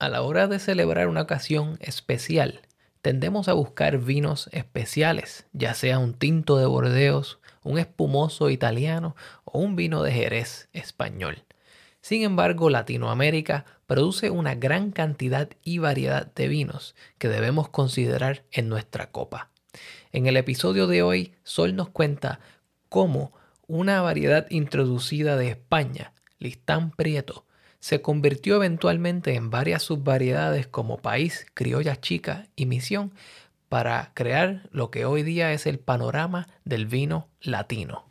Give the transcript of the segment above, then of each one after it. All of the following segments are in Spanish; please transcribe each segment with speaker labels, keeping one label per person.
Speaker 1: A la hora de celebrar una ocasión especial, tendemos a buscar vinos especiales, ya sea un tinto de Bordeos, un espumoso italiano o un vino de Jerez español. Sin embargo, Latinoamérica produce una gran cantidad y variedad de vinos que debemos considerar en nuestra copa. En el episodio de hoy, Sol nos cuenta cómo una variedad introducida de España, Listán Prieto, se convirtió eventualmente en varias subvariedades como país, criolla chica y misión para crear lo que hoy día es el panorama del vino latino.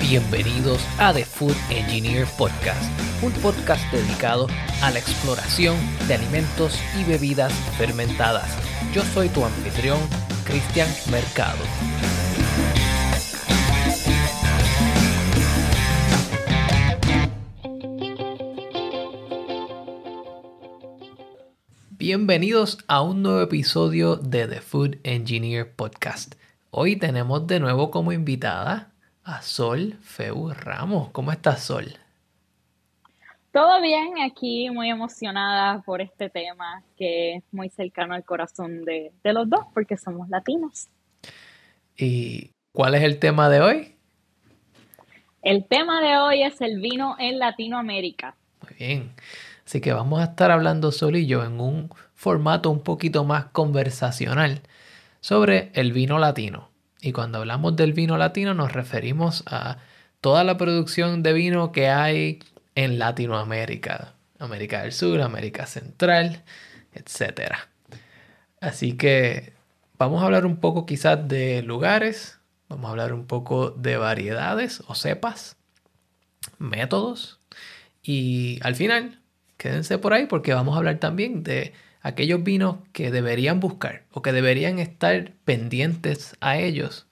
Speaker 1: Bienvenidos a The Food Engineer Podcast, un podcast dedicado a la exploración de alimentos y bebidas fermentadas. Yo soy tu anfitrión, Cristian Mercado. Bienvenidos a un nuevo episodio de The Food Engineer Podcast. Hoy tenemos de nuevo como invitada a Sol Feu Ramos. ¿Cómo estás, Sol?
Speaker 2: Todo bien, aquí muy emocionada por este tema que es muy cercano al corazón de, de los dos porque somos latinos.
Speaker 1: ¿Y cuál es el tema de hoy?
Speaker 2: El tema de hoy es el vino en Latinoamérica.
Speaker 1: Muy bien. Así que vamos a estar hablando Sol y yo en un formato un poquito más conversacional sobre el vino latino. Y cuando hablamos del vino latino nos referimos a toda la producción de vino que hay en Latinoamérica, América del Sur, América Central, etc. Así que vamos a hablar un poco quizás de lugares, vamos a hablar un poco de variedades o cepas, métodos y al final quédense por ahí porque vamos a hablar también de aquellos vinos que deberían buscar o que deberían estar pendientes a ellos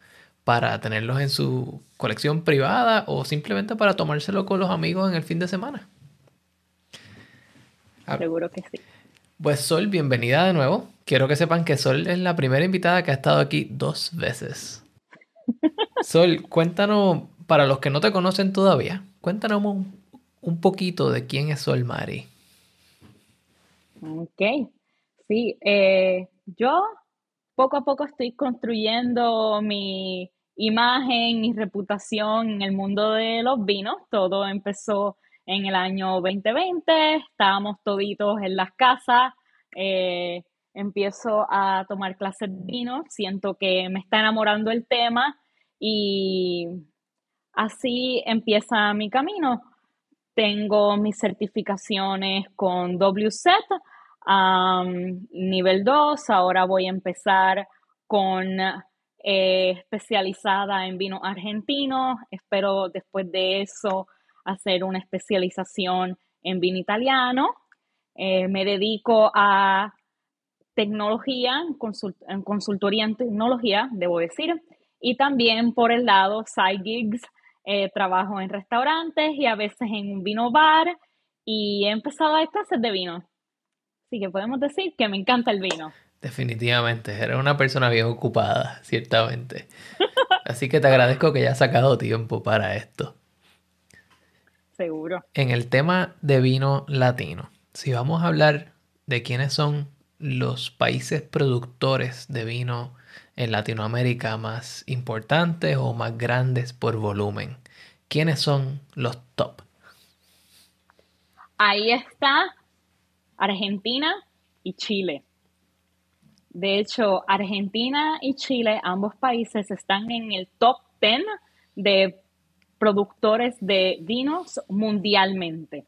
Speaker 1: para tenerlos en su colección privada o simplemente para tomárselo con los amigos en el fin de semana.
Speaker 2: Ah, Seguro que sí.
Speaker 1: Pues Sol, bienvenida de nuevo. Quiero que sepan que Sol es la primera invitada que ha estado aquí dos veces. Sol, cuéntanos, para los que no te conocen todavía, cuéntanos un, un poquito de quién es Sol Mari.
Speaker 2: Ok, sí, eh, yo poco a poco estoy construyendo mi imagen y reputación en el mundo de los vinos. Todo empezó en el año 2020, estábamos toditos en las casas, eh, empiezo a tomar clases de vino, siento que me está enamorando el tema y así empieza mi camino. Tengo mis certificaciones con WZ, nivel 2, ahora voy a empezar con eh, especializada en vino argentino, espero después de eso hacer una especialización en vino italiano. Eh, me dedico a tecnología, en, consultoría en tecnología, debo decir, y también por el lado side gigs eh, trabajo en restaurantes y a veces en un vino bar y he empezado a dar clases de vino. Así que podemos decir que me encanta el vino.
Speaker 1: Definitivamente, eres una persona bien ocupada, ciertamente. Así que te agradezco que hayas sacado tiempo para esto.
Speaker 2: Seguro.
Speaker 1: En el tema de vino latino, si vamos a hablar de quiénes son los países productores de vino en Latinoamérica más importantes o más grandes por volumen. ¿Quiénes son los top?
Speaker 2: Ahí está Argentina y Chile. De hecho, Argentina y Chile, ambos países, están en el top 10 de productores de vinos mundialmente.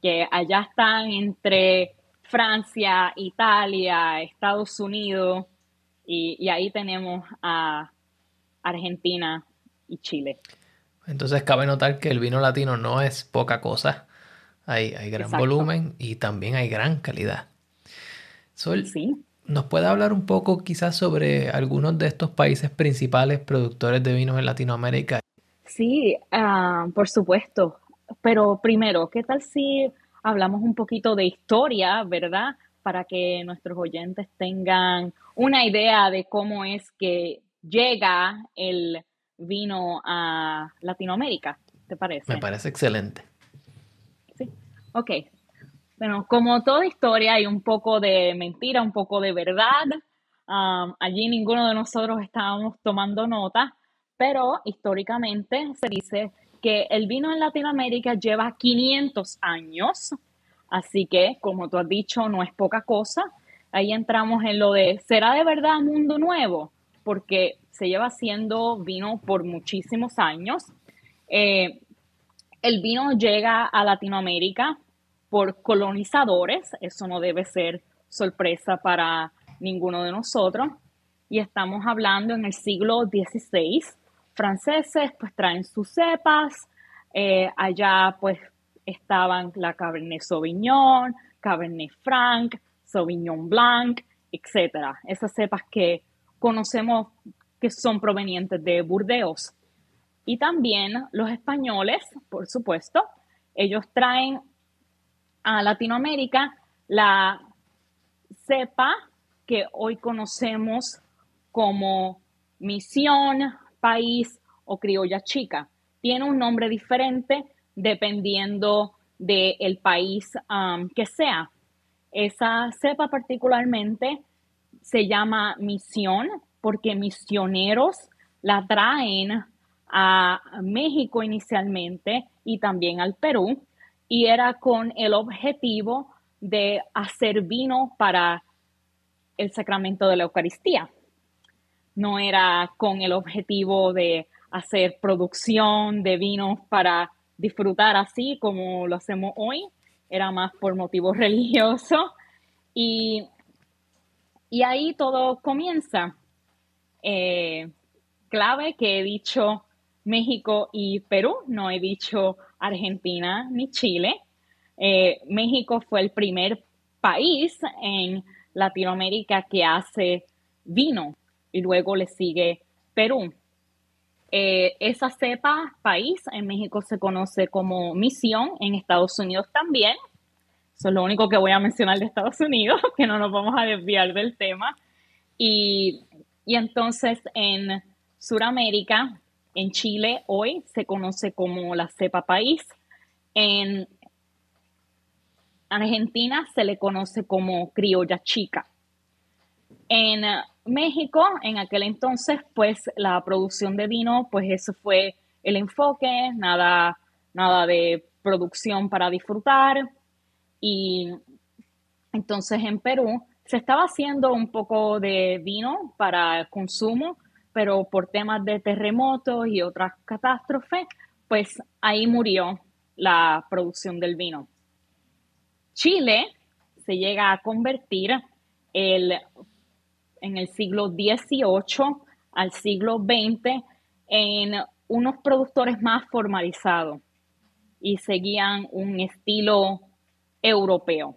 Speaker 2: Que allá están entre Francia, Italia, Estados Unidos, y, ahí tenemos a Argentina y Chile.
Speaker 1: Entonces cabe notar que el vino latino no es poca cosa. Hay, hay gran volumen y también hay gran calidad. Sol, sí. ¿nos puede hablar un poco quizás sobre algunos de estos países principales productores de vinos en Latinoamérica?
Speaker 2: Sí, ah, por supuesto. Pero primero, ¿qué tal si hablamos un poquito de historia, verdad? para que nuestros oyentes tengan una idea de cómo es que llega el vino a Latinoamérica, ¿te parece?
Speaker 1: Me parece excelente.
Speaker 2: Sí, ok. Bueno, como toda historia hay un poco de mentira, un poco de verdad. Um, allí ninguno de nosotros estábamos tomando nota, pero históricamente se dice que el vino en Latinoamérica lleva 500 años, así que, como tú has dicho, no es poca cosa. Ahí entramos en lo de, ¿será de verdad mundo nuevo? Porque se lleva haciendo vino por muchísimos años. Eh, el vino llega a Latinoamérica por colonizadores, eso no debe ser sorpresa para ninguno de nosotros. Y estamos hablando en el siglo XVI. Franceses pues traen sus cepas, eh, allá pues estaban la Cabernet Sauvignon, Cabernet Franc, Sauvignon Blanc, etc. Esas cepas que conocemos que son provenientes de Burdeos. Y también los españoles, por supuesto, ellos traen a Latinoamérica la cepa que hoy conocemos como misión, país o criolla chica. Tiene un nombre diferente dependiendo del país um, que sea. Esa cepa particularmente se llama misión porque misioneros la traen a México inicialmente y también al Perú y era con el objetivo de hacer vino para el sacramento de la Eucaristía. No era con el objetivo de hacer producción de vino para disfrutar así como lo hacemos hoy, era más por motivos religiosos. Y, y ahí todo comienza. Eh, clave que he dicho México y Perú, no he dicho Argentina ni Chile. Eh, México fue el primer país en Latinoamérica que hace vino y luego le sigue Perú. Eh, esa cepa país en México se conoce como misión, en Estados Unidos también. Eso es lo único que voy a mencionar de Estados Unidos, que no nos vamos a desviar del tema. Y, y entonces en Sudamérica en Chile hoy se conoce como la cepa país. En Argentina se le conoce como criolla chica. En México, en aquel entonces, pues la producción de vino, pues eso fue el enfoque, nada, nada de producción para disfrutar. Y entonces en Perú se estaba haciendo un poco de vino para consumo, pero por temas de terremotos y otras catástrofes, pues ahí murió la producción del vino. Chile se llega a convertir el, en el siglo XVIII al siglo XX en unos productores más formalizados y seguían un estilo europeo.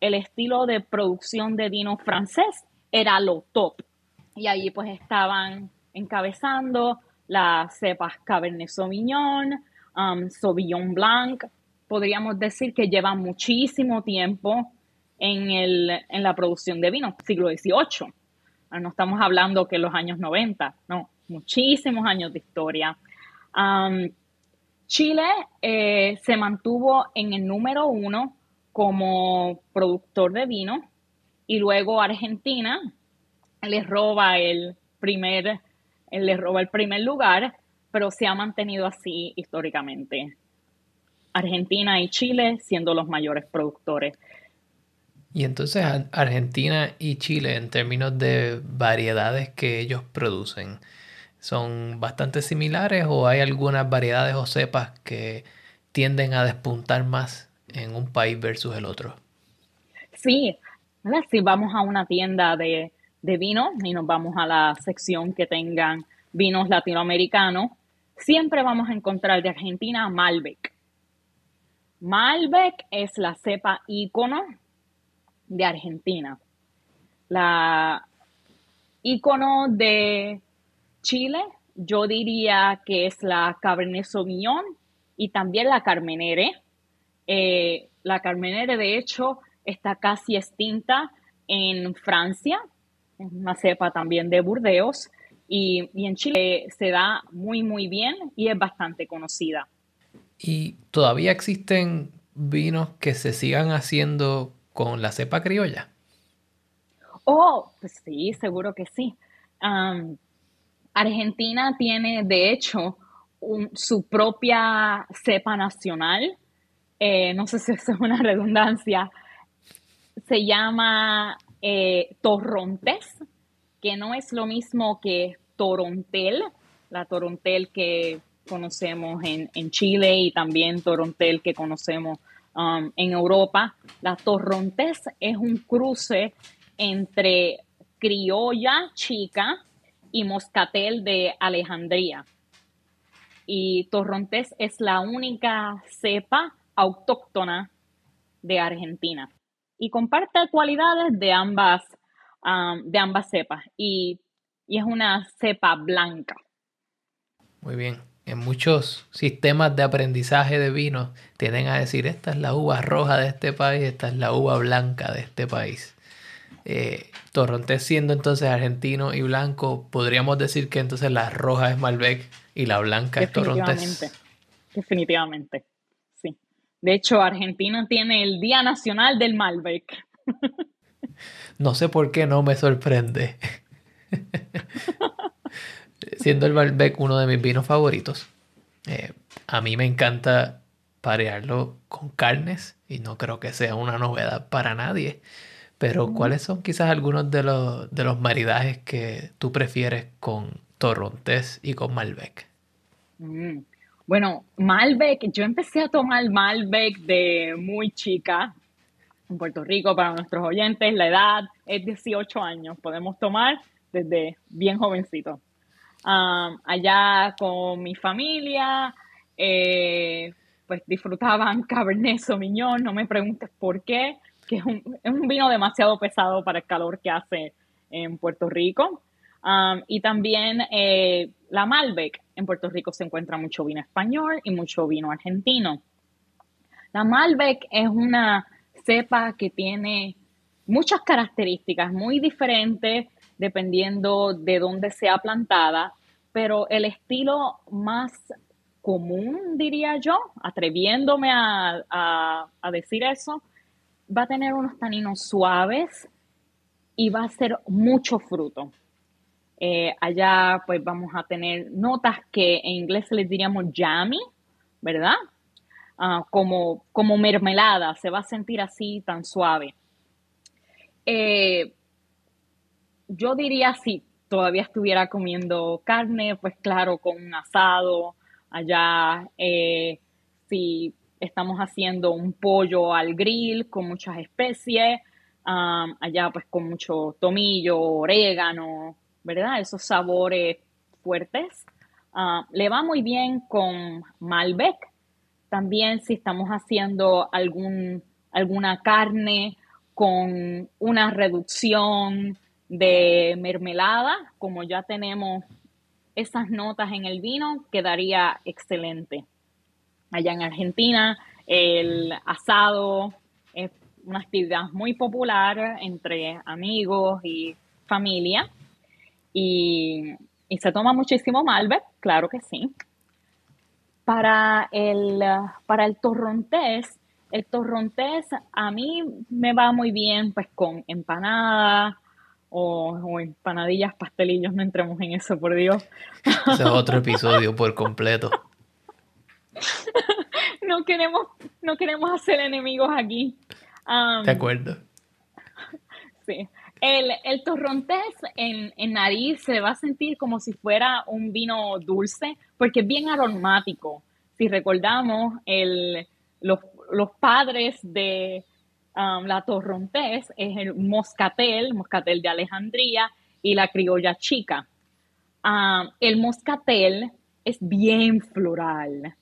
Speaker 2: El estilo de producción de vino francés era lo top y ahí pues estaban encabezando las cepas Cabernet Sauvignon, um, Sauvignon Blanc. Podríamos decir que llevan muchísimo tiempo en, el, en la producción de vino, siglo XVIII. Ah, no estamos hablando que los años 90, no, muchísimos años de historia. Um, Chile eh, se mantuvo en el número uno como productor de vino y luego Argentina les roba el primer, les roba el primer lugar, pero se ha mantenido así históricamente. Argentina y Chile siendo los mayores productores.
Speaker 1: Y entonces Argentina y Chile en términos de variedades que ellos producen, ¿son bastante similares o hay algunas variedades o cepas que tienden a despuntar más en un país versus el otro?
Speaker 2: Sí, si vamos a una tienda de de vino y nos vamos a la sección que tengan vinos latinoamericanos, siempre vamos a encontrar de Argentina Malbec. Malbec es la cepa ícono de Argentina. La ícono de Chile, yo diría que es la Cabernet Sauvignon y también la Carmenere. Eh, la Carmenere, de hecho, está casi extinta en Francia, una cepa también de Burdeos, y, y, en Chile se da muy, muy bien y es bastante conocida.
Speaker 1: ¿Y todavía existen vinos que se sigan haciendo con la cepa criolla?
Speaker 2: Oh, pues sí, seguro que sí. Argentina tiene, de hecho, su propia cepa nacional. Eh, no sé si es una redundancia. Se llama eh, que no es lo mismo que Torontel, la Torontel que conocemos en, Chile y también Torontel que conocemos um, en Europa. La Torrontés es un cruce entre criolla chica y moscatel de Alejandría. Y Torrontés es la única cepa autóctona de Argentina y comparte cualidades de ambas, um, de ambas cepas y, y es una cepa blanca.
Speaker 1: Muy bien en muchos sistemas de aprendizaje de vinos tienden a decir esta es la uva roja de este país, esta es la uva blanca de este país. Eh, Torrontés siendo entonces argentino y blanco, podríamos decir que entonces la roja es Malbec y la blanca es Torrontés.
Speaker 2: Definitivamente, sí. De hecho, Argentina tiene el Día Nacional del Malbec.
Speaker 1: no sé por qué no me sorprende. siendo el Malbec uno de mis vinos favoritos, eh, a mí me encanta parearlo con carnes y no creo que sea una novedad para nadie. Pero ¿cuáles son quizás algunos de los, de los maridajes que tú prefieres con Torrontés y con Malbec?
Speaker 2: Mm. Bueno, Malbec, yo empecé a tomar Malbec de muy chica. En Puerto Rico, para nuestros oyentes, la edad es 18 años. Podemos tomar desde bien jovencito allá con mi familia, eh, pues disfrutaban Cabernet Sauvignon, no me preguntes por qué, que es un, vino demasiado pesado para el calor que hace en Puerto Rico. y también eh, la Malbec. En Puerto Rico se encuentra mucho vino español y mucho vino argentino. La Malbec es una cepa que tiene muchas características muy diferentes dependiendo de dónde sea plantada, pero el estilo más común, diría yo, atreviéndome a, decir eso, va a tener unos taninos suaves y va a ser mucho fruto. Eh, allá pues vamos a tener notas que en inglés les diríamos jammy, ¿verdad? Ah, como, como mermelada, se va a sentir así tan suave. Eh, yo diría si todavía estuviera comiendo carne, pues claro, con un asado. Allá, eh, si estamos haciendo un pollo al grill con muchas especies, allá pues con mucho tomillo, orégano, ¿verdad? Esos sabores fuertes. le va muy bien con Malbec. También si estamos haciendo algún, alguna carne con una reducción de mermelada, como ya tenemos esas notas en el vino, quedaría excelente. Allá en Argentina, el asado es una actividad muy popular entre amigos y familia. Y, se toma muchísimo Malbec, claro que sí. Para el, para el torrontés, el torrontés a mí me va muy bien pues con empanada, o, empanadillas, pastelillos, no entremos en eso, por Dios.
Speaker 1: Ese es otro episodio por completo.
Speaker 2: no queremos, no queremos hacer enemigos aquí.
Speaker 1: de acuerdo.
Speaker 2: Sí. El, el torrontés en, en, nariz se va a sentir como si fuera un vino dulce, porque es bien aromático. Si recordamos, el, los, los padres de, Um, la torrontés es el moscatel, moscatel de Alejandría y la criolla chica. Um, el moscatel es bien floral,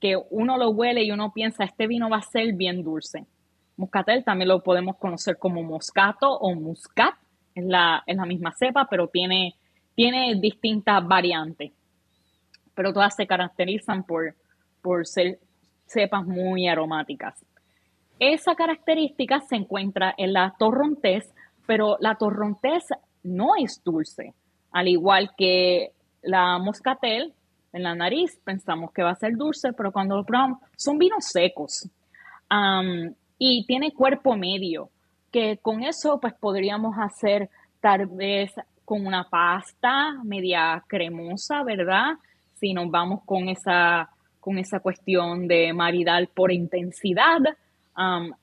Speaker 2: que uno lo huele y uno piensa, este vino va a ser bien dulce. Moscatel también lo podemos conocer como moscato o muscat, es la, la misma cepa, pero tiene, tiene distintas variantes. Pero todas se caracterizan por, por ser cepas muy aromáticas. Esa característica se encuentra en la torrontés, pero la torrontés no es dulce. al igual que la moscatel en la nariz, pensamos que va a ser dulce, pero cuando lo probamos, son vinos secos y tiene cuerpo medio, que con eso pues podríamos hacer tal vez con una pasta media cremosa, ¿verdad? Si nos vamos con esa, con esa cuestión de maridar por intensidad,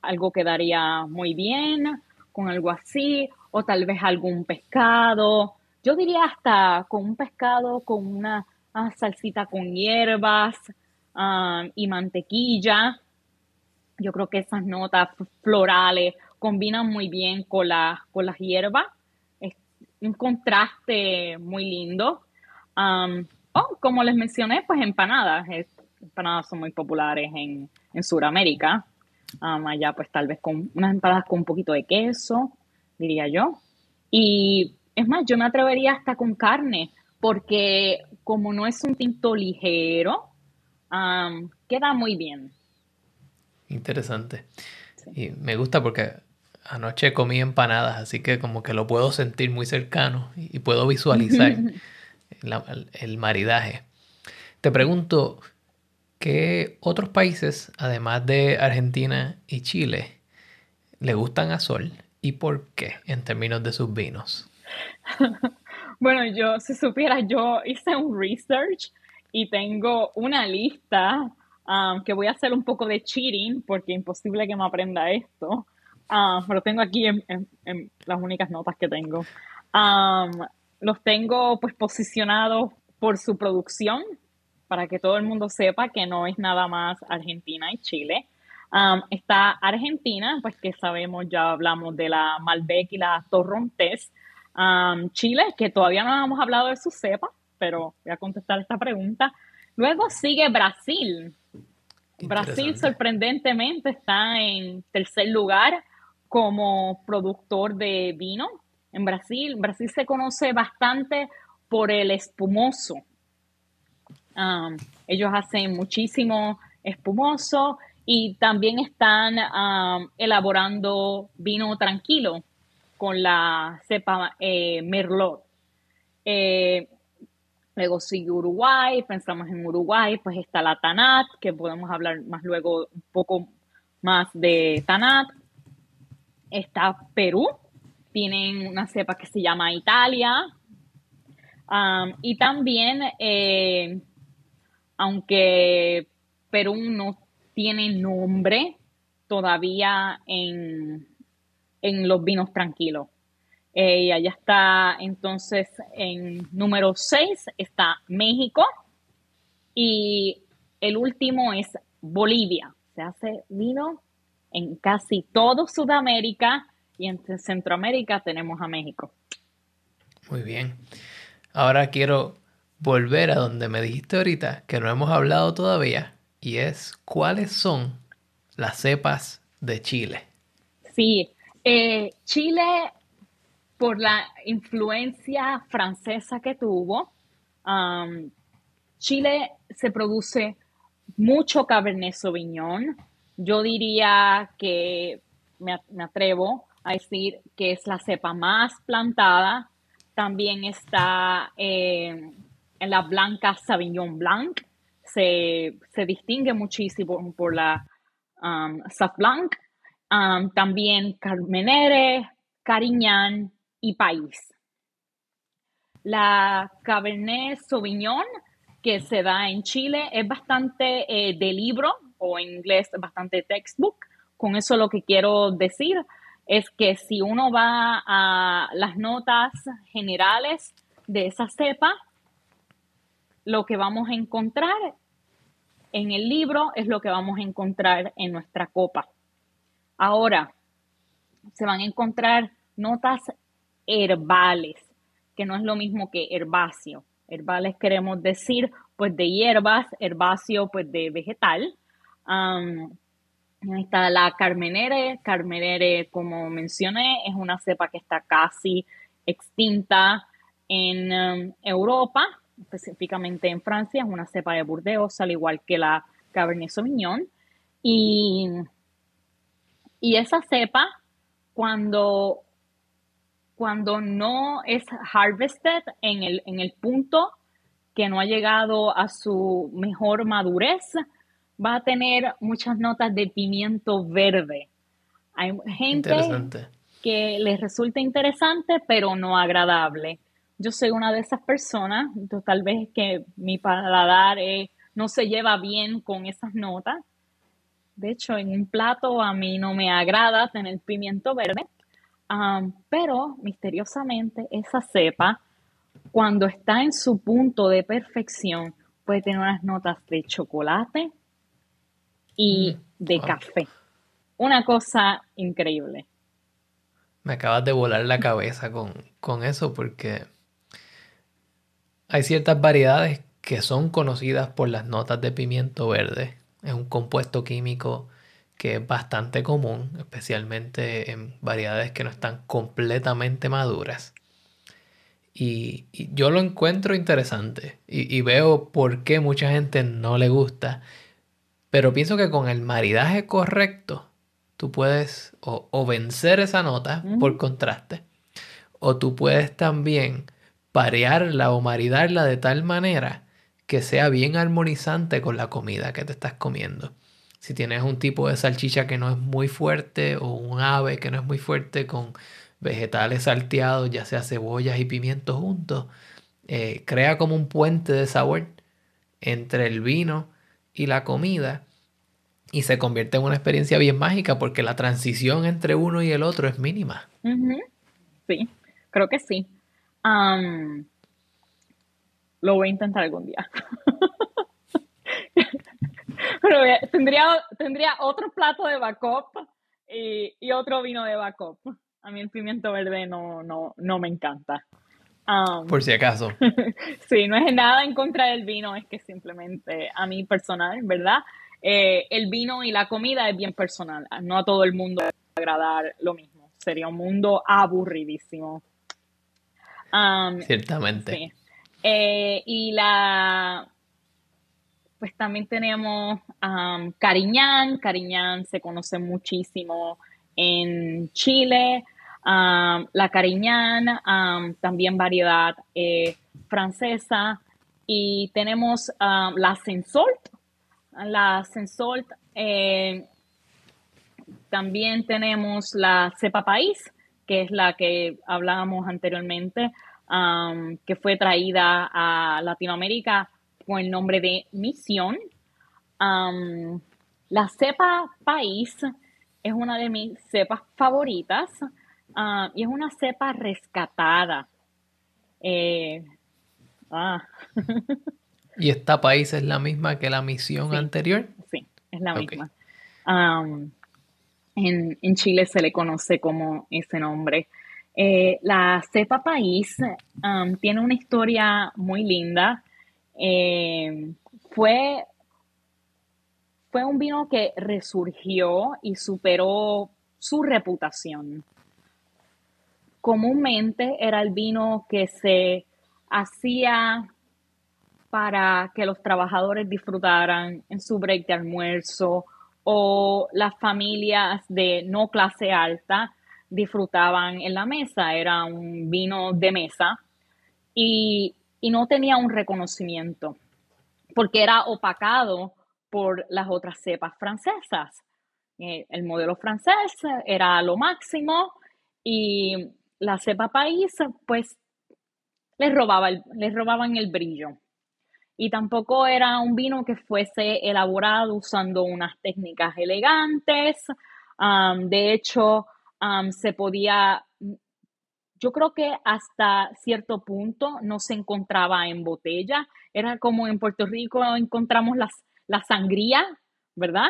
Speaker 2: algo quedaría muy bien con algo así, o tal vez algún pescado. Yo diría hasta con un pescado con una, salsita con hierbas y mantequilla. Yo creo que esas notas florales combinan muy bien con, la, con las hierbas. Es un contraste muy lindo. oh, como les mencioné, pues empanadas. empanadas son muy populares en, en Sudamérica. Allá pues tal vez con unas empanadas con un poquito de queso, diría yo. Y es más, yo me atrevería hasta con carne, porque como no es un tinto ligero, queda muy bien.
Speaker 1: Interesante. Y me gusta porque anoche comí empanadas, así que como que lo puedo sentir muy cercano y puedo visualizar el maridaje. Te pregunto, ¿qué otros países, además de Argentina y Chile, le gustan a Sol y por qué en términos de sus vinos?
Speaker 2: bueno, yo, si supiera, yo hice un research y tengo una lista um, que voy a hacer un poco de cheating porque es imposible que me aprenda esto. Um, pero tengo aquí en, las únicas notas que tengo. Um, los tengo pues posicionados por su producción para que todo el mundo sepa que no es nada más Argentina y Chile. está Argentina, pues que sabemos, ya hablamos de la Malbec y la Torrontés. Chile, que todavía no hemos hablado de su cepa, pero voy a contestar esta pregunta. Luego sigue Brasil. Brasil sorprendentemente está en tercer lugar como productor de vino. En Brasil, Brasil se conoce bastante por el espumoso. Ellos hacen muchísimo espumoso y también están elaborando vino tranquilo con la cepa eh, Merlot. Eh, luego sigue Uruguay, pensamos en Uruguay, pues está la Tanat, que podemos hablar más luego un poco más de Tanat. Está Perú, tienen una cepa que se llama Italia. Um, y también, eh, aunque Perú no tiene nombre todavía en, en los vinos tranquilos. Eh, y allá está entonces en número 6 está México y el último es Bolivia. Se hace vino en casi todo Sudamérica y en Centroamérica tenemos a México.
Speaker 1: Muy bien. Ahora quiero volver a donde me dijiste ahorita que no hemos hablado todavía y es cuáles son las cepas de Chile.
Speaker 2: Sí, eh, Chile, por la influencia francesa que tuvo, Chile se produce mucho Cabernet Sauvignon. Yo diría que me, atrevo a decir que es la cepa más plantada. También está eh, en la blanca Sauvignon Blanc. Se, distingue muchísimo por la um, Blanc también Carmenere, Cariñán y País. La Cabernet Sauvignon que se da en Chile es bastante eh, de libro o en inglés bastante textbook. Con eso lo que quiero decir es que si uno va a las notas generales de esa cepa, lo que vamos a encontrar en el libro es lo que vamos a encontrar en nuestra copa. Ahora, se van a encontrar notas herbales, que no es lo mismo que herbáceo. Herbales queremos decir, pues, de hierbas, herbáceo, pues, de vegetal. ahí está la carmenere. Carmenere, como mencioné, es una cepa que está casi extinta en Europa, específicamente en Francia. Es una cepa de Burdeos, al igual que la Cabernet Sauvignon. Y y esa cepa, cuando cuando no es harvested en el, en el punto que no ha llegado a su mejor madurez, va a tener muchas notas de pimiento verde. Hay gente que les resulta interesante, pero no agradable. Yo soy una de esas personas, tal vez que mi paladar eh, no se lleva bien con esas notas. De hecho, en un plato a mí no me agrada tener pimiento verde, pero misteriosamente esa cepa, cuando está en su punto de perfección, puede tener unas notas de chocolate y mm, de café. Una cosa increíble.
Speaker 1: Me acabas de volar la cabeza con, con eso porque hay ciertas variedades que son conocidas por las notas de pimiento verde. Es un compuesto químico que es bastante común, especialmente en variedades que no están completamente maduras. Y, yo lo encuentro interesante y, veo por qué mucha gente no le gusta, pero pienso que con el maridaje correcto, tú puedes o, vencer esa nota por contraste, o tú puedes también parearla o maridarla de tal manera que sea bien armonizante con la comida que te estás comiendo. Si tienes un tipo de salchicha que no es muy fuerte o un ave que no es muy fuerte con vegetales salteados, ya sea cebollas y pimientos juntos, eh, crea como un puente de sabor entre el vino y la comida y se convierte en una experiencia bien mágica porque la transición entre uno y el otro es mínima.
Speaker 2: Sí, creo que sí. Lo voy a intentar algún día. Pero tendría, tendría otro plato de backup y, y, otro vino de backup. A mí el pimiento verde no, no, no me encanta.
Speaker 1: Por si acaso.
Speaker 2: sí, no es nada en contra del vino, es que simplemente a mí personal, ¿verdad? Eh, el vino y la comida es bien personal. No a todo el mundo va a agradar lo mismo. Sería un mundo aburridísimo.
Speaker 1: Ciertamente.
Speaker 2: Sí. Eh, y la pues también tenemos Cariñán. Cariñán se conoce muchísimo en Chile. la Cariñán, también variedad eh, francesa. Y tenemos la Sensolt. La Sensolt. Eh, también tenemos la cepa país, que es la que hablábamos anteriormente, que fue traída a Latinoamérica con el nombre de Misión. la cepa país es una de mis cepas favoritas y es una cepa rescatada. Eh,
Speaker 1: ah. ¿Y esta país es la misma que la misión anterior?
Speaker 2: Sí, es la misma. En, Chile se le conoce como ese nombre. Eh, la cepa país tiene una historia muy linda. Eh, fue, fue un vino que resurgió y superó su reputación. Comúnmente era el vino que se hacía para que los trabajadores disfrutaran en su break de almuerzo o las familias de no clase alta disfrutaban en la mesa. Era un vino de mesa y no tenía un reconocimiento porque era opacado por las otras cepas francesas. Eh, el modelo francés era lo máximo y la cepa país pues les, robaba les robaban el brillo. Y tampoco era un vino que fuese elaborado usando unas técnicas elegantes. de hecho, se podía yo creo que hasta cierto punto no se encontraba en botella. Era como en Puerto Rico encontramos las, la sangría, ¿verdad?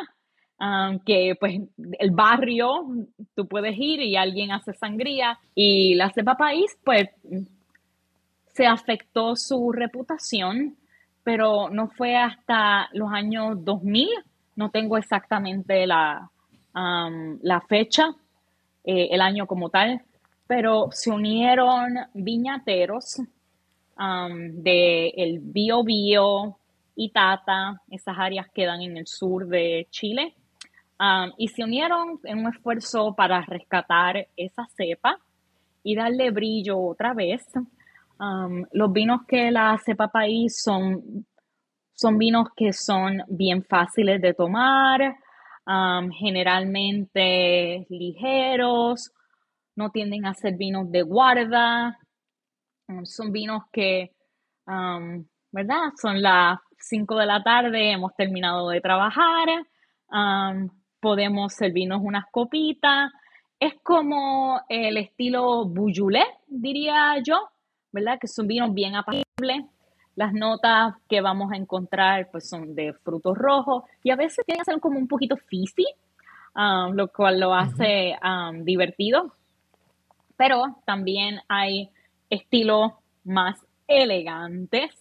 Speaker 2: que pues el barrio, tú puedes ir y alguien hace sangría y la cepa país, pues se afectó su reputación, pero no fue hasta los años 2000, no tengo exactamente la, la fecha, eh, el año como tal, pero se unieron viñateros um, de el Bio Bio, Itata, esas áreas quedan en el sur de Chile, um, y se unieron en un esfuerzo para rescatar esa cepa y darle brillo otra vez. Los vinos que la cepa país son, son vinos que son bien fáciles de tomar, generalmente ligeros, no tienden a ser vinos de guarda, son vinos que, ¿verdad? Son las 5 de la tarde, hemos terminado de trabajar, podemos servirnos unas copitas. Es como el estilo Boujoulé, diría yo, ¿verdad? Que son vinos bien apacibles. Las notas que vamos a encontrar pues son de frutos rojos y a veces tienen que ser como un poquito fizzy, um, lo cual lo hace um, divertido. Pero también hay estilos más elegantes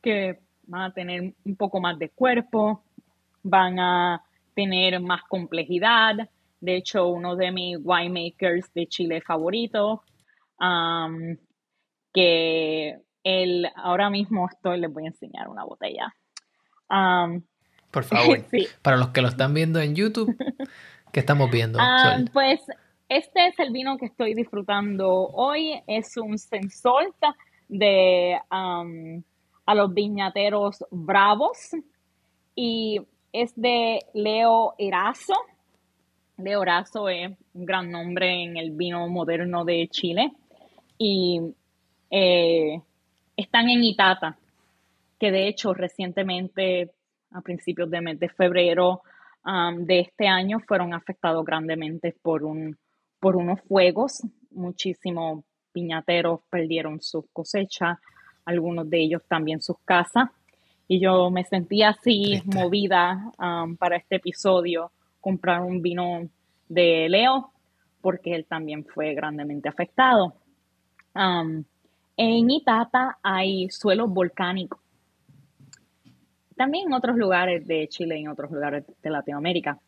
Speaker 2: que van a tener un poco más de cuerpo, van a tener más complejidad. De hecho, uno de mis winemakers de Chile favoritos, um, que él, ahora mismo estoy, les voy a enseñar una botella. Um,
Speaker 1: Por favor, para los que lo están viendo en YouTube, ¿qué estamos viendo? Um,
Speaker 2: pues este es el vino que estoy disfrutando hoy. Es un Sensolta de a los viñateros bravos y es de Leo Erazo. Leo Erazo es un gran nombre en el vino moderno de Chile y eh, están en Itata, que de hecho recientemente, a principios de mes de febrero um, de este año, fueron afectados grandemente por, un, por unos fuegos. Muchísimos piñateros perdieron sus cosechas, algunos de ellos también sus casas. Y yo me sentí así movida um, para este episodio, comprar un vino de Leo, porque él también fue grandemente afectado. Um, en Itata hay suelos volcánicos. También en otros lugares de Chile y en otros lugares de Latinoamérica.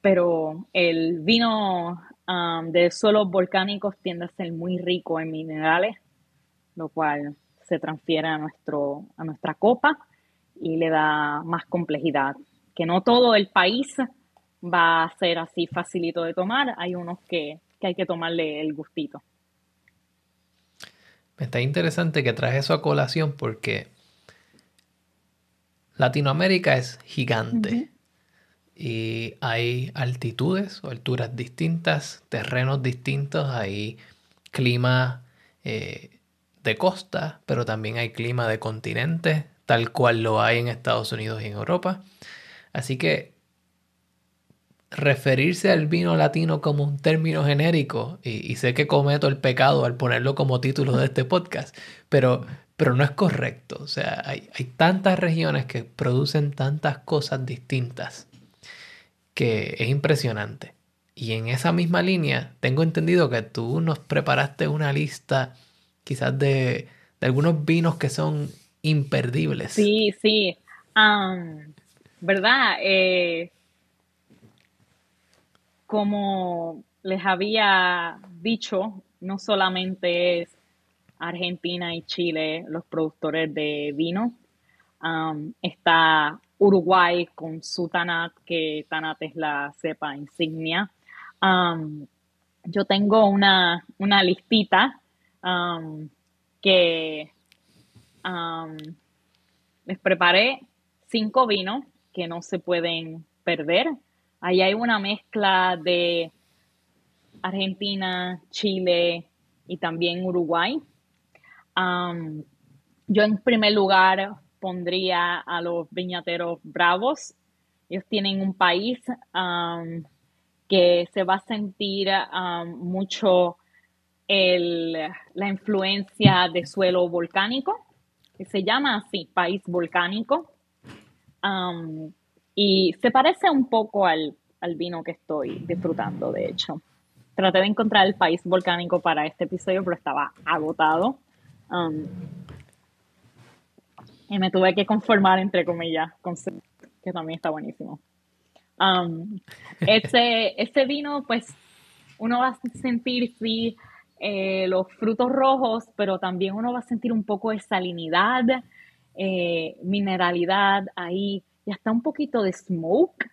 Speaker 2: Pero el vino um, de suelos volcánicos tiende a ser muy rico en minerales, lo cual se transfiere a, nuestro, a nuestra copa y le da más complejidad. Que no todo el país va a ser así facilito de tomar, hay unos que, que hay que tomarle el gustito.
Speaker 1: Está interesante que traes eso a colación porque Latinoamérica es gigante y hay altitudes o alturas distintas, terrenos distintos, hay clima eh, de costa, pero también hay clima de continente, tal cual lo hay en Estados Unidos y en Europa. Así que referirse al vino latino como un término genérico, y, sé que cometo el pecado al ponerlo como título de este podcast, pero, pero no es correcto. O sea, hay, hay tantas regiones que producen tantas cosas distintas que es impresionante. Y en esa misma línea, tengo entendido que tú nos preparaste una lista quizás de, de algunos vinos que son imperdibles.
Speaker 2: Sí, sí. ¿Verdad? Eh, como les había dicho, no solamente es Argentina y Chile los productores de vino, um, está Uruguay con su Tanat, que Tanat es la cepa insignia. Um, yo tengo una, listita um, que les preparé cinco vinos que no se pueden perder Ahí hay una mezcla de Argentina, Chile y también Uruguay. yo en primer lugar pondría a los viñateros bravos. Ellos tienen un país que se va a sentir mucho la influencia de suelo volcánico, se llama así, país volcánico. Y se parece un poco al, vino que estoy disfrutando, de hecho. Traté de encontrar el país volcánico para este episodio, pero estaba agotado. Um, y me tuve que conformar, entre comillas, con que también está buenísimo. Um, ese, vino, pues, uno va a sentir, sí, eh, los frutos rojos, pero también uno va a sentir un poco de salinidad, eh, mineralidad ahí y hasta un poquito de smoke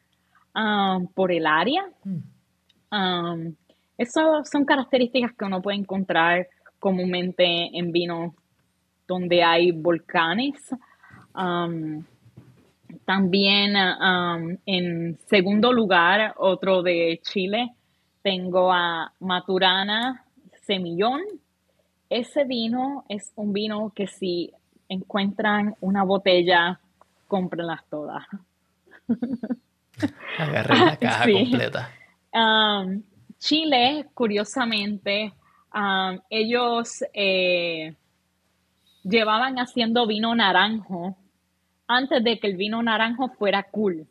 Speaker 2: um, por el área. Mm. Um, Esas son características que uno puede encontrar comúnmente en vinos donde hay volcanes. Um, también um, en segundo lugar, otro de Chile, tengo a Maturana Semillón. Ese vino es un vino que si encuentran una botella, cómprenlas todas.
Speaker 1: Agarré la caja completa.
Speaker 2: Um, Chile, curiosamente, um, ellos eh, llevaban haciendo vino naranjo antes de que el vino naranjo fuera cool.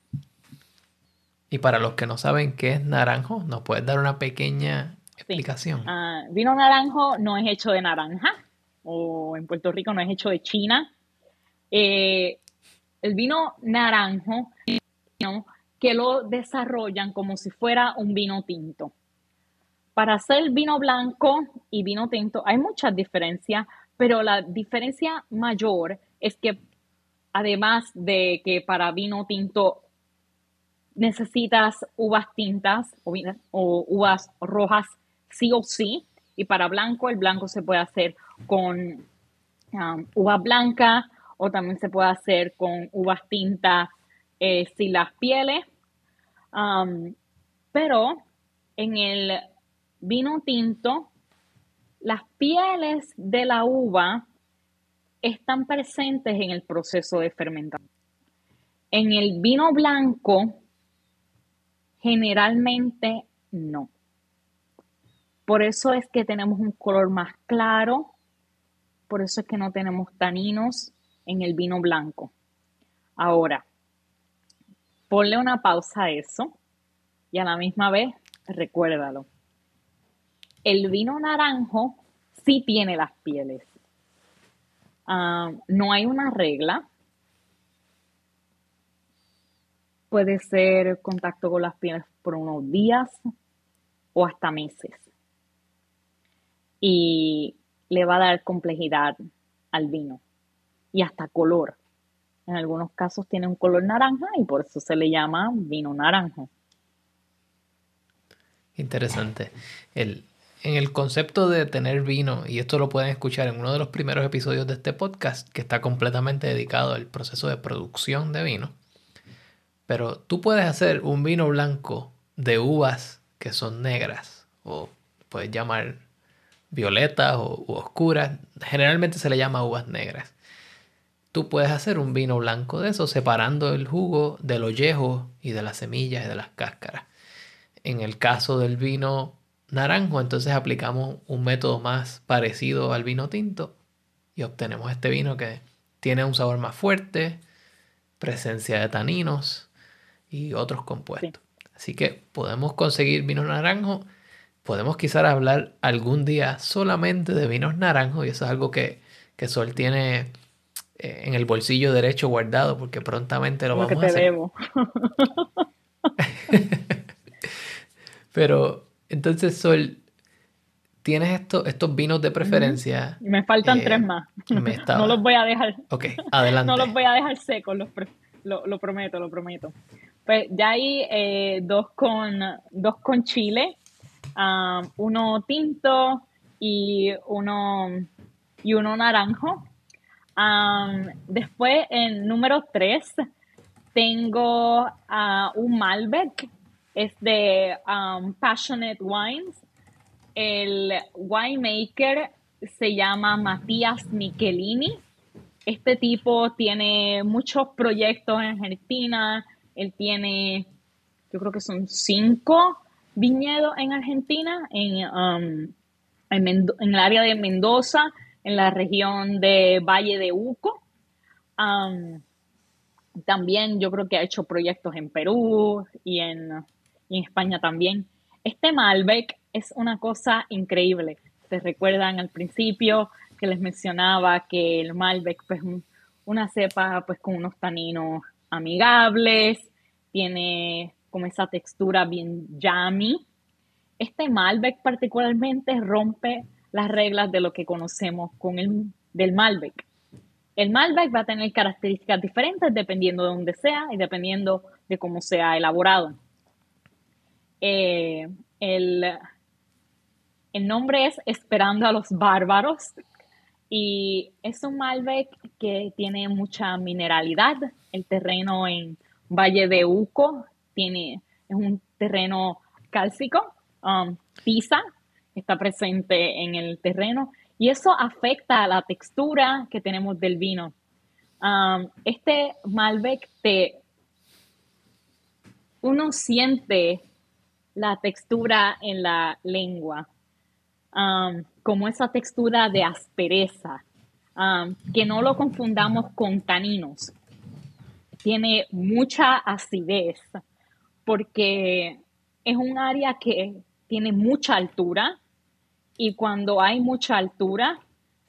Speaker 1: Y para los que no saben qué es naranjo, ¿nos puedes dar una pequeña explicación?
Speaker 2: Ah, vino naranjo no es hecho de naranja, o en Puerto Rico no es hecho de China. Eh, el vino naranjo, que lo desarrollan como si fuera un vino tinto. Para hacer vino blanco y vino tinto hay muchas diferencias, pero la diferencia mayor es que además de que para vino tinto necesitas uvas tintas o, uvas rojas sí o sí, y para blanco el blanco se puede hacer con um, uva blanca o también se puede hacer con uvas tintas eh, sin las pieles. Um, pero en el vino tinto, las pieles de la uva están presentes en el proceso de fermentación. En el vino blanco, generalmente no. Por eso es que tenemos un color más claro, por eso es que no tenemos taninos en el vino blanco. Ahora, ponle una pausa a eso y a la misma vez recuérdalo. El vino naranjo sí tiene las pieles. Ah, no hay una regla. Puede ser contacto con las pieles por unos días o hasta meses. Y le va a dar complejidad al vino y hasta color. En algunos casos tiene un color naranja y por eso se le llama vino naranjo.
Speaker 1: Interesante. El, en el concepto de tener vino, y esto lo pueden escuchar en uno de los primeros episodios de este podcast, que está completamente dedicado al proceso de producción de vino. Pero tú puedes hacer un vino blanco de uvas que son negras, o puedes llamar violetas o oscuras. Generalmente se le llama uvas negras tú puedes hacer un vino blanco de eso, separando el jugo del ollejo y de las semillas y de las cáscaras. En el caso del vino naranjo, entonces aplicamos un método más parecido al vino tinto y obtenemos este vino que tiene un sabor más fuerte, presencia de taninos y otros compuestos. Así que podemos conseguir vino naranjo. Podemos quizás hablar algún día solamente de vinos naranjos y eso es algo que, que Sol tiene en el bolsillo derecho guardado porque prontamente lo, vamos a hacer. Pero entonces, Sol, ¿tienes estos vinos de preferencia?
Speaker 2: Me faltan tres eh, más. no los voy a dejar.
Speaker 1: Ok, adelante.
Speaker 2: no los voy a dejar secos, lo, prometo, lo prometo. Pues ya hay eh, dos, con, dos con chile, ah, uno tinto y uno, y uno naranjo después, en número 3, tengo un Malbec, es de Passionate Wines. El winemaker se llama Matías Michelini. Este tipo tiene muchos proyectos en Argentina. Él tiene, yo creo que son cinco viñedos en Argentina, en, en el área de Mendoza en la región de Valle de Uco. también yo creo que ha hecho proyectos en Perú y en, España también. Este Malbec es una cosa increíble. ¿Se recuerdan al principio que les mencionaba que el Malbec pues una cepa pues con unos taninos amigables, tiene como esa textura bien yummy. Este Malbec particularmente rompe las reglas de lo que conocemos con el del Malbec. El Malbec va a tener características diferentes dependiendo de dónde sea y dependiendo de cómo sea elaborado. Eh, el el nombre es Esperando a los Bárbaros y es un Malbec que tiene mucha mineralidad. El terreno en Valle de Uco tiene, es un terreno cálcico, um, pisa, está presente en el terreno y eso afecta a la textura que tenemos del vino. Este Malbec te, uno siente la textura en la lengua, como esa textura de aspereza, que no lo confundamos con taninos. Tiene mucha acidez porque es un área que tiene mucha altura y cuando hay mucha altura,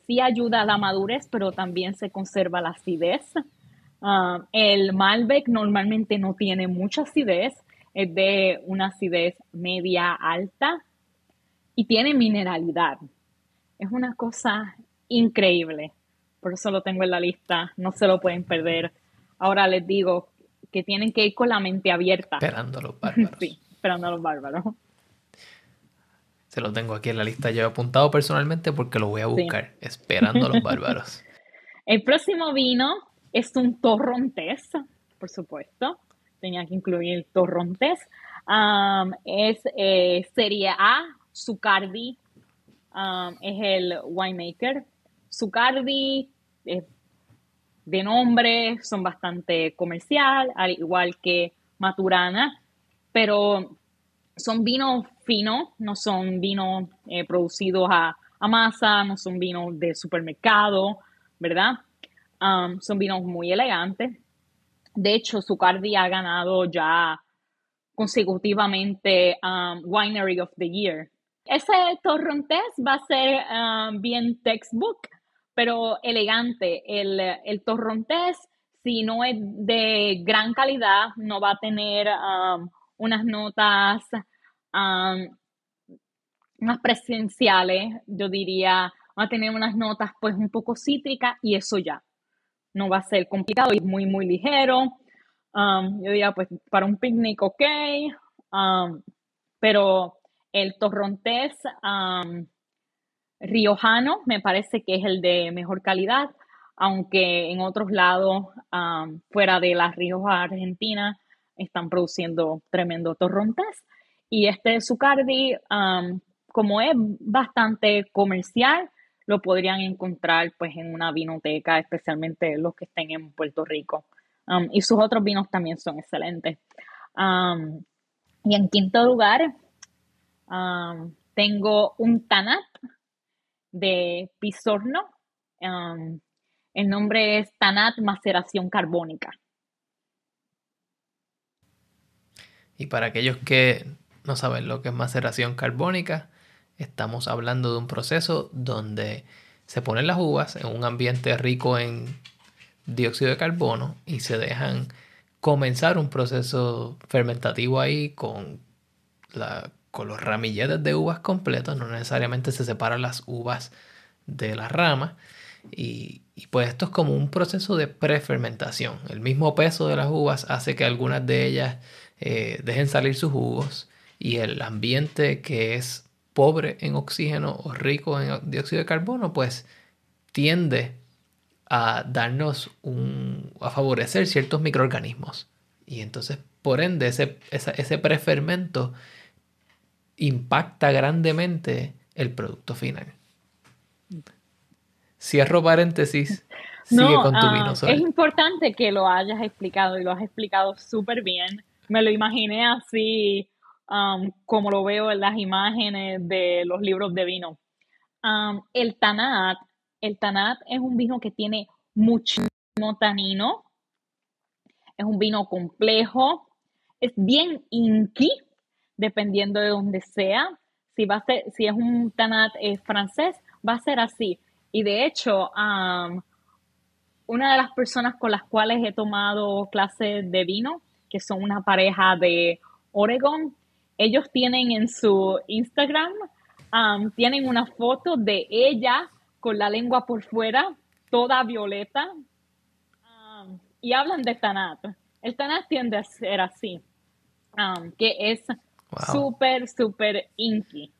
Speaker 2: sí ayuda a la madurez, pero también se conserva la acidez. Um, el Malbec normalmente no tiene mucha acidez, es de una acidez media alta y tiene mineralidad. Es una cosa increíble. Por eso lo tengo en la lista, no se lo pueden perder. Ahora les digo que tienen que ir con la mente abierta.
Speaker 1: Esperando a los bárbaros.
Speaker 2: sí, esperando a los bárbaros.
Speaker 1: Se lo tengo aquí en la lista yo apuntado personalmente porque lo voy a buscar, esperando a los bárbaros.
Speaker 2: El próximo vino es un torrontés, por supuesto tenía que incluir torrontés. Um, es eh, Serie A, Zucardi um, es el winemaker. Zucardi de nombre son bastante comercial, al igual que Maturana, pero son vinos finos, no son vinos eh, producidos a, masa, no son vinos de supermercado, ¿verdad? Um, son vinos muy elegantes. De hecho, Zucardi ha ganado ya consecutivamente um, Winery of the Year. Ese torrontés va a ser um, bien textbook, pero elegante. El, el torrontés, si no es de gran calidad, no va a tener unas notas más presenciales, yo diría, va a tener unas notas pues un poco cítricas y eso ya no va a ser complicado y muy, muy ligero. Um, yo diría, pues para un picnic, ok. Um, pero el torrontés um, riojano me parece que es el de mejor calidad, aunque en otros lados, fuera de la Rioja Argentina, están produciendo tremendo torrontés. Y este Zucardi, como es bastante comercial, lo podrían encontrar pues en una vinoteca, especialmente los que estén en Puerto Rico. Y sus otros vinos también son excelentes. Y en quinto lugar, tengo un Tanat de Pisorno. el nombre es Tanat Maceración Carbónica.
Speaker 1: Y para aquellos que no saben lo que es maceración carbónica, Estamos hablando de un proceso donde se ponen las uvas en un ambiente rico en dióxido de carbono y se dejan comenzar un proceso fermentativo ahí con, la, con los ramilletes de uvas completos. No necesariamente se separan las uvas de la rama. Y, pues esto es como un proceso de prefermentación. El mismo peso de las uvas hace que algunas de ellas eh, dejen salir sus jugos y el ambiente que es pobre en oxígeno o rico en dióxido de carbono, pues tiende a darnos un, a favorecer ciertos microorganismos. Y entonces, por ende, ese, ese prefermento impacta grandemente el producto final. Cierro paréntesis. Sigue con tu vino.
Speaker 2: Ah, es importante que lo hayas explicado y lo has explicado súper bien. Me lo imaginé así Um, como lo veo en las imágenes de los libros de vino. Um, el Tanat, el Tanat es un vino que tiene muchísimo tanino, es un vino complejo, es bien inqui, dependiendo de donde sea. Si, va a ser, si es un Tanat eh, francés, va a ser así. Y de hecho, um, una de las personas con las cuales he tomado clases de vino, que son una pareja de Oregon, ellos tienen en su Instagram, um, tienen una foto de ella con la lengua por fuera, toda violeta, um, y hablan de Tanat. El Tanat tiende a ser así, um, que es súper, súper inky.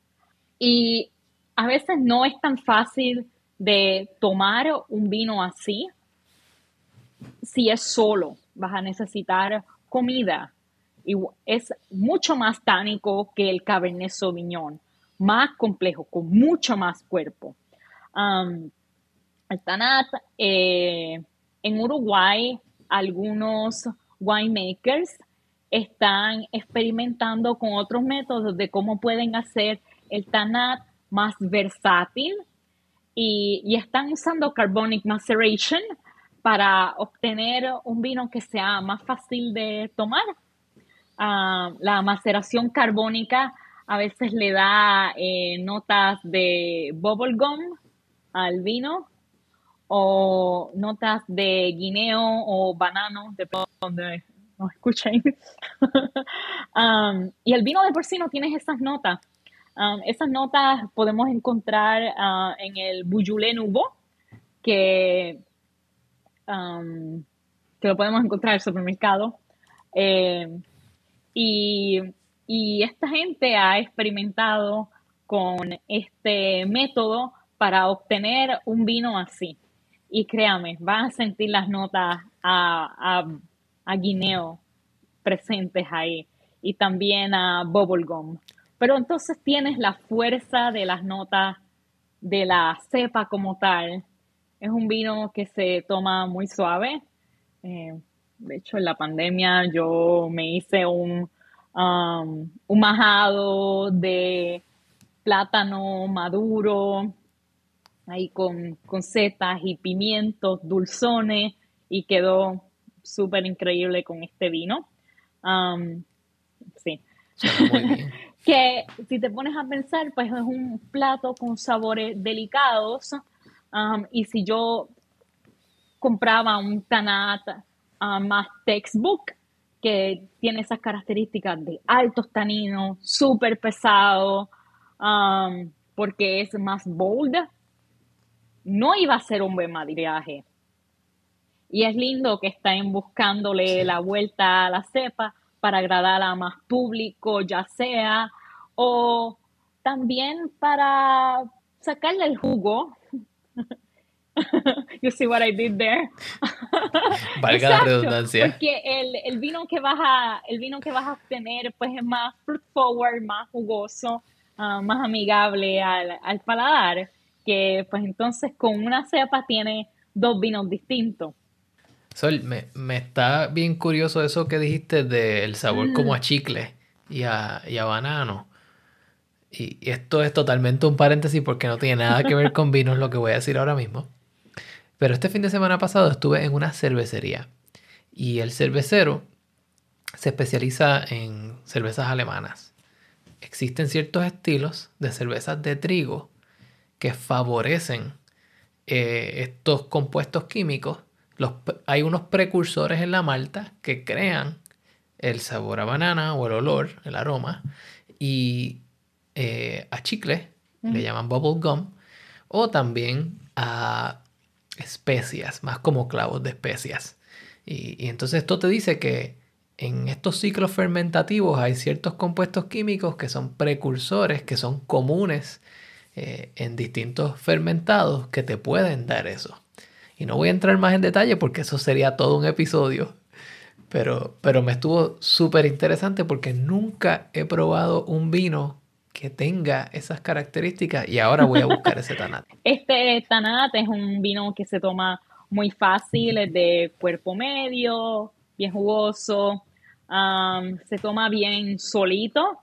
Speaker 2: Y a veces no es tan fácil de tomar un vino así si es solo. Vas a necesitar comida. Es mucho más tánico que el Cabernet Sauvignon, más complejo, con mucho más cuerpo. El Tanat, eh, en Uruguay, algunos winemakers están experimentando con otros métodos de cómo pueden hacer el Tanat más versátil y, están usando carbonic maceration para obtener un vino que sea más fácil de tomar. Ah, la maceración carbónica a veces le da eh, notas de bubblegum al vino o notas de guineo o banano, de donde nos escuchen. Um, y el vino de por sí no tiene esas notas. Um, esas notas podemos encontrar uh, en el Boujoulé Nouveau, que, um, que lo podemos encontrar en el supermercado. Eh, y, esta gente ha experimentado con este método para obtener un vino así. Y créame, van a sentir las notas a, a, guineo presentes ahí y también a bubblegum. Pero entonces tienes la fuerza de las notas de la cepa como tal. Es un vino que se toma muy suave. Eh, de hecho, en la pandemia yo me hice un, um, un majado de plátano maduro ahí con, con setas y pimientos, dulzones, y quedó súper increíble con este vino. Um, sí. que si te pones a pensar, pues es un plato con sabores delicados. Um, y si yo compraba un tanat uh, más textbook, que tiene esas características de altos taninos, súper pesado, um, porque es más bold, no iba a ser un buen maridaje. Y es lindo que estén buscándole la vuelta a la cepa para agradar a más público, ya sea, o también para sacarle el jugo. you see what I did there.
Speaker 1: Valga la redundancia.
Speaker 2: Porque el, vino que vas a, el vino que vas a obtener pues es más fruit forward, más jugoso, ah, más amigable al, al paladar que pues entonces con una cepa tiene dos vinos distintos.
Speaker 1: Sol, me, está bien curioso eso que dijiste del sabor como a mm. chicle y a, y a banano. Y, esto es totalmente un paréntesis porque no tiene nada que ver con vinos lo que voy a decir ahora mismo. Pero este fin de semana pasado estuve en una cervecería y el cervecero se especializa en cervezas alemanas. Existen ciertos estilos de cervezas de trigo que favorecen eh, estos compuestos químicos. Los, hay unos precursores en la malta que crean el sabor a banana o el olor, el aroma, y eh, a chicle, le llaman bubble gum, o también a especias, más como clavos de especias. Y, y, entonces esto te dice que en estos ciclos fermentativos hay ciertos compuestos químicos que son precursores, que son comunes eh, en distintos fermentados que te pueden dar eso. Y no voy a entrar más en detalle porque eso sería todo un episodio. Pero, pero me estuvo súper interesante porque nunca he probado un vino que tenga esas características y ahora voy a buscar ese tanat.
Speaker 2: Este tanat es un vino que se toma muy fácil, es de cuerpo medio, bien jugoso, se toma bien solito,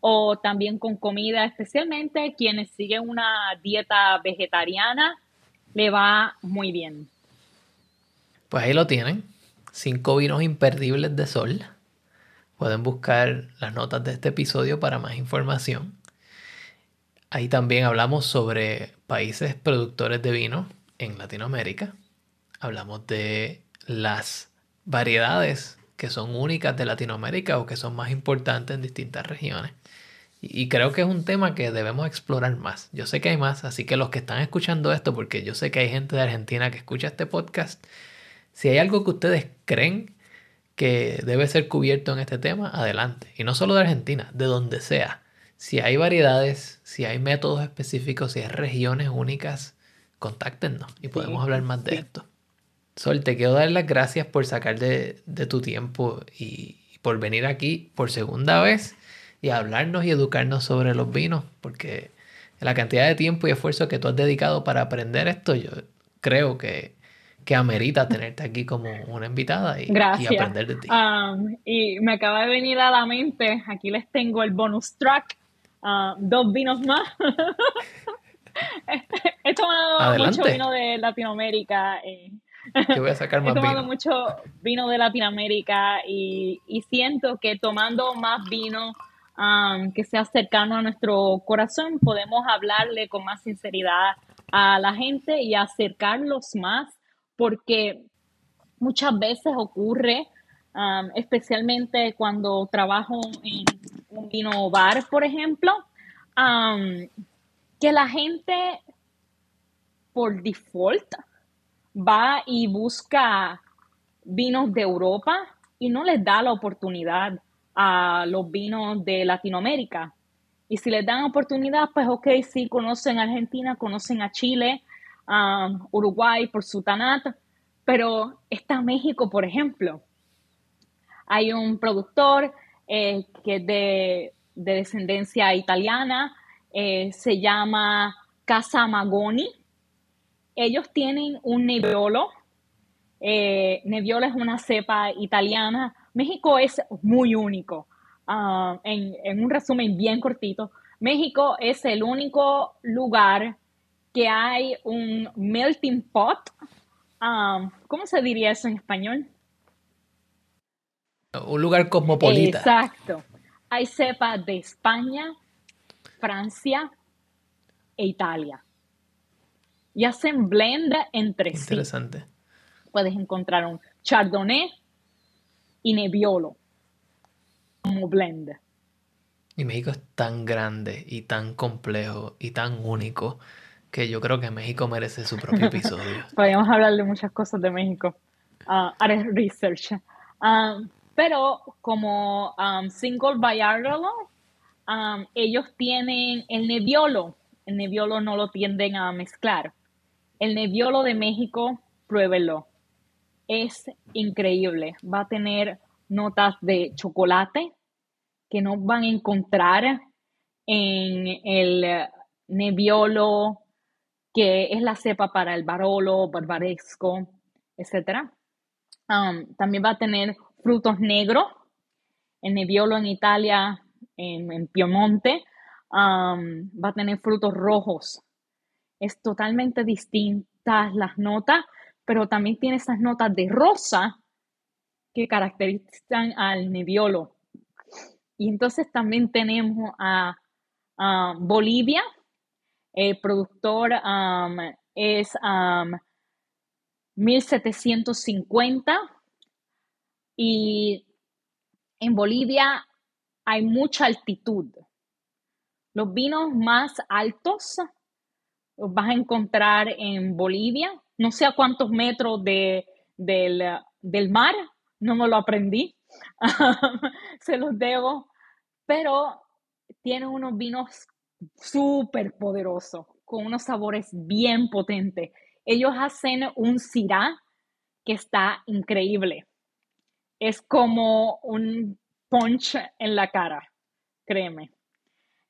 Speaker 2: o también con comida, especialmente quienes siguen una dieta vegetariana, le va muy bien.
Speaker 1: Pues ahí lo tienen, cinco vinos imperdibles de sol. Pueden buscar las notas de este episodio para más información. Ahí también hablamos sobre países productores de vino en Latinoamérica. Hablamos de las variedades que son únicas de Latinoamérica o que son más importantes en distintas regiones. Y creo que es un tema que debemos explorar más. Yo sé que hay más, así que los que están escuchando esto, porque yo sé que hay gente de Argentina que escucha este podcast, si hay algo que ustedes creen que debe ser cubierto en este tema, adelante. Y no solo de Argentina, de donde sea. Si hay variedades, si hay métodos específicos, si hay regiones únicas, contáctenos y podemos hablar más de esto. Sol, te quiero dar las gracias por sacar de, tu tiempo y, por venir aquí por segunda vez y hablarnos y educarnos sobre los vinos, porque la cantidad de tiempo y esfuerzo que tú has dedicado para aprender esto, yo creo que, que amerita tenerte aquí como una invitada y, aprender de ti.
Speaker 2: Um, y me acaba de venir a la mente, aquí les tengo el bonus track, uh, dos vinos más. He tomado mucho vino de Latinoamérica. Eh,
Speaker 1: voy a sacar más
Speaker 2: He tomado mucho vino de Latinoamérica y, siento que tomando más vino um, que sea cercano a nuestro corazón, podemos hablarle con más sinceridad a la gente y acercarlos más, porque muchas veces ocurre, especialmente cuando trabajo en un vino bar, por ejemplo, que la gente por default va y busca vinos de Europa y no les da la oportunidad a los vinos de Latinoamérica. Y si les dan oportunidad, pues ok, sí, conocen Argentina, conocen a Chile, Uruguay por su tanat, pero está México, por ejemplo. Hay un productor eh, que es de, descendencia italiana, eh, se llama Casa Magoni ellos tienen un Nebbiolo. Eh, Nebbiolo es una cepa italiana. México es muy único. Ah, en, un resumen bien cortito, México es el único lugar que hay un melting pot. Ah, ¿Cómo se diría eso en español?
Speaker 1: Un lugar cosmopolita.
Speaker 2: Exacto. Hay cepas de España, Francia e Italia y hacen blend entre
Speaker 1: sí. Interesante.
Speaker 2: Puedes encontrar un Chardonnay y Nebbiolo como blend.
Speaker 1: Y México es tan grande y tan complejo y tan único que yo creo que México merece su propio episodio.
Speaker 2: Podríamos hablar de muchas cosas de México. Uh, research. Um, pero como um, single varietal, um, ellos tienen el Nebbiolo. El Nebbiolo no lo tienden a mezclar. El Nebbiolo de México, pruébelo. Es increíble. Va a tener notas de chocolate que no van a encontrar en el Nebbiolo, que es la cepa para el Barolo, Barbaresco, etc. Um, también va a tener frutos negros. El Nebbiolo en Italia, en, Piemonte, um, va a tener frutos rojos es totalmente distintas las notas, pero también tiene esas notas de rosa que caracterizan al Nebbiolo. Y entonces también tenemos a, Bolivia. El productor es 1750 um, y en Bolivia hay mucha altitud. Los vinos más altos vas a encontrar en Bolivia. No sé a cuántos metros de, del, mar, no me lo aprendí, se los debo, pero tiene unos vinos súper poderosos, con unos sabores bien potentes. Ellos hacen un sirá que está increíble. Es como un punch en la cara, créeme.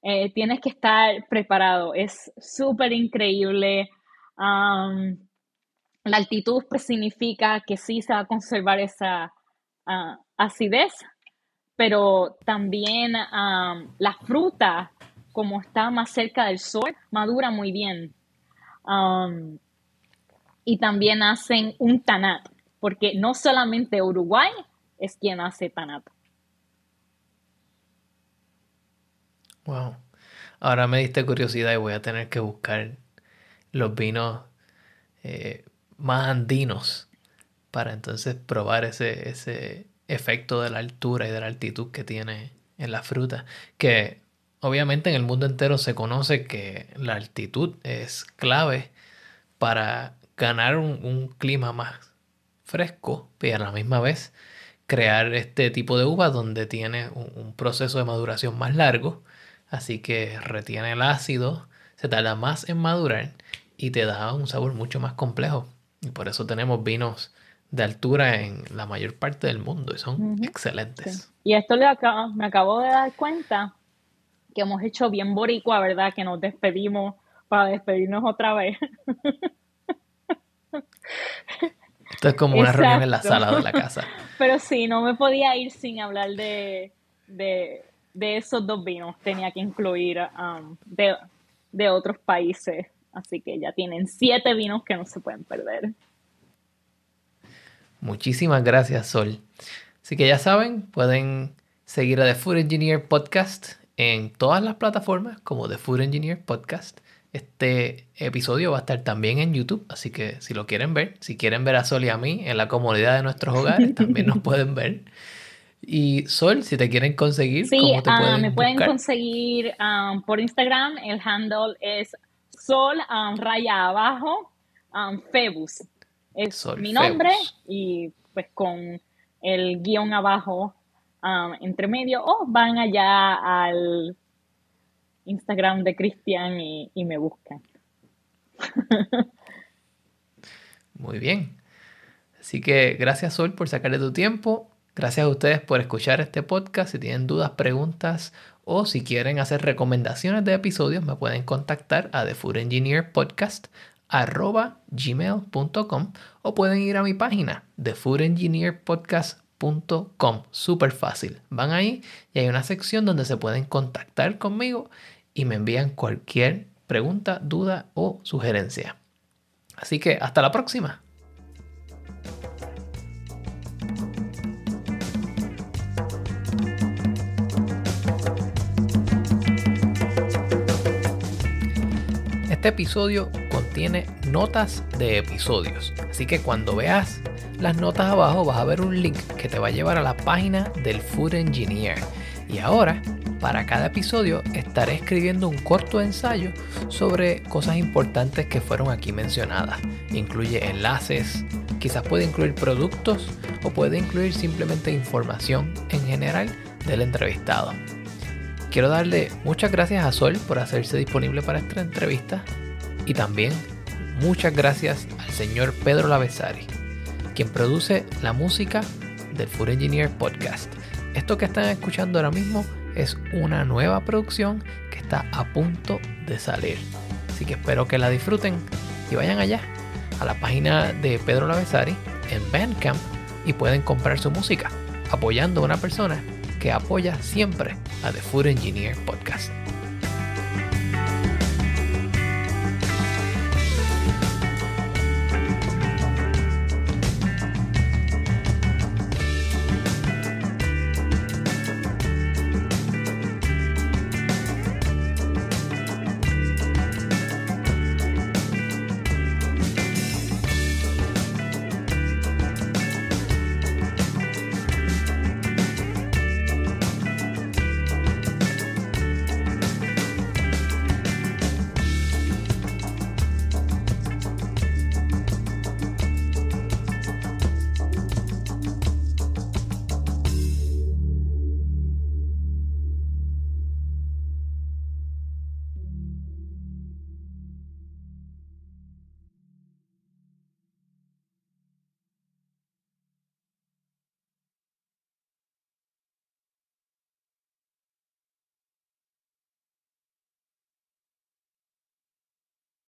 Speaker 2: Eh, tienes que estar preparado. Es súper increíble. la altitud pues, significa que sí se va a conservar esa ah, acidez, pero también la fruta, como está más cerca del sol, madura muy bien. y también hacen un tanat, porque no solamente Uruguay es quien hace tanat.
Speaker 1: Wow. Ahora me diste curiosidad y voy a tener que buscar los vinos eh, más andinos para entonces probar ese, ese efecto de la altura y de la altitud que tiene en la fruta. Que obviamente en el mundo entero se conoce que la altitud es clave para ganar un, clima más fresco y a la misma vez crear este tipo de uva donde tiene un proceso de maduración más largo así que retiene el ácido, se tarda más en madurar y te da un sabor mucho más complejo. Y por eso tenemos vinos de altura en la mayor parte del mundo y son excelentes.
Speaker 2: Y esto le me acabo de dar cuenta que hemos hecho bien boricua, ¿verdad? Que nos despedimos para despedirnos otra vez.
Speaker 1: Esto es como una reunión en la sala de la casa.
Speaker 2: Pero sí, no me podía ir sin hablar de, de, esos dos vinos. Tenía que incluir um, de, de otros países. Así que ya tienen siete vinos que no se pueden perder.
Speaker 1: Muchísimas gracias, Sol. Así que ya saben, pueden seguir a The Food Engineer Podcast en todas las plataformas como The Food Engineer Podcast. Este episodio va a estar también en YouTube, así que si lo quieren ver, si quieren ver a Sol y a mí en la comodidad de nuestros hogares, también nos pueden ver. Y Sol, si te quieren conseguir,
Speaker 2: ¿cómo te ah, me pueden conseguir um, por Instagram. El handle es Sol um, raya abajo um, Febus. Es mi nombre y pues con el guion abajo entre medio o van allá al Instagram de Cristian y, me buscan.
Speaker 1: Muy bien. Así que gracias Sol por sacarle tu tiempo. Gracias a ustedes por escuchar este podcast. Si tienen dudas, preguntas o si quieren hacer recomendaciones de episodios, me pueden contactar a thefoodengineerpodcast.gmail.com o pueden ir a mi página, thefoodengineerpodcast.com. Súper fácil. Van ahí y hay una sección donde se pueden contactar conmigo y me envían cualquier pregunta, duda o sugerencia. Así que hasta la próxima. Este episodio contiene notas de episodios, así que cuando veas las notas abajo vas a ver un link que te va a llevar a la página del Food Engineer. Y ahora para cada episodio estaré escribiendo un corto ensayo sobre cosas importantes que fueron aquí mencionadas. Incluye enlaces, quizás puede incluir productos o puede incluir simplemente información en general del entrevistado. Quiero darle muchas gracias a Sol por hacerse disponible para esta entrevista y también muchas gracias al señor Pedro Lavesari, quien produce la música del Food Engineer Podcast. Esto que están escuchando ahora mismo es una nueva producción que está a punto de salir. Así que espero que la disfruten y vayan allá a la página de Pedro Lavesari en Bandcamp y pueden comprar su música apoyando a una persona que apoya siempre a The Food Engineer Podcast.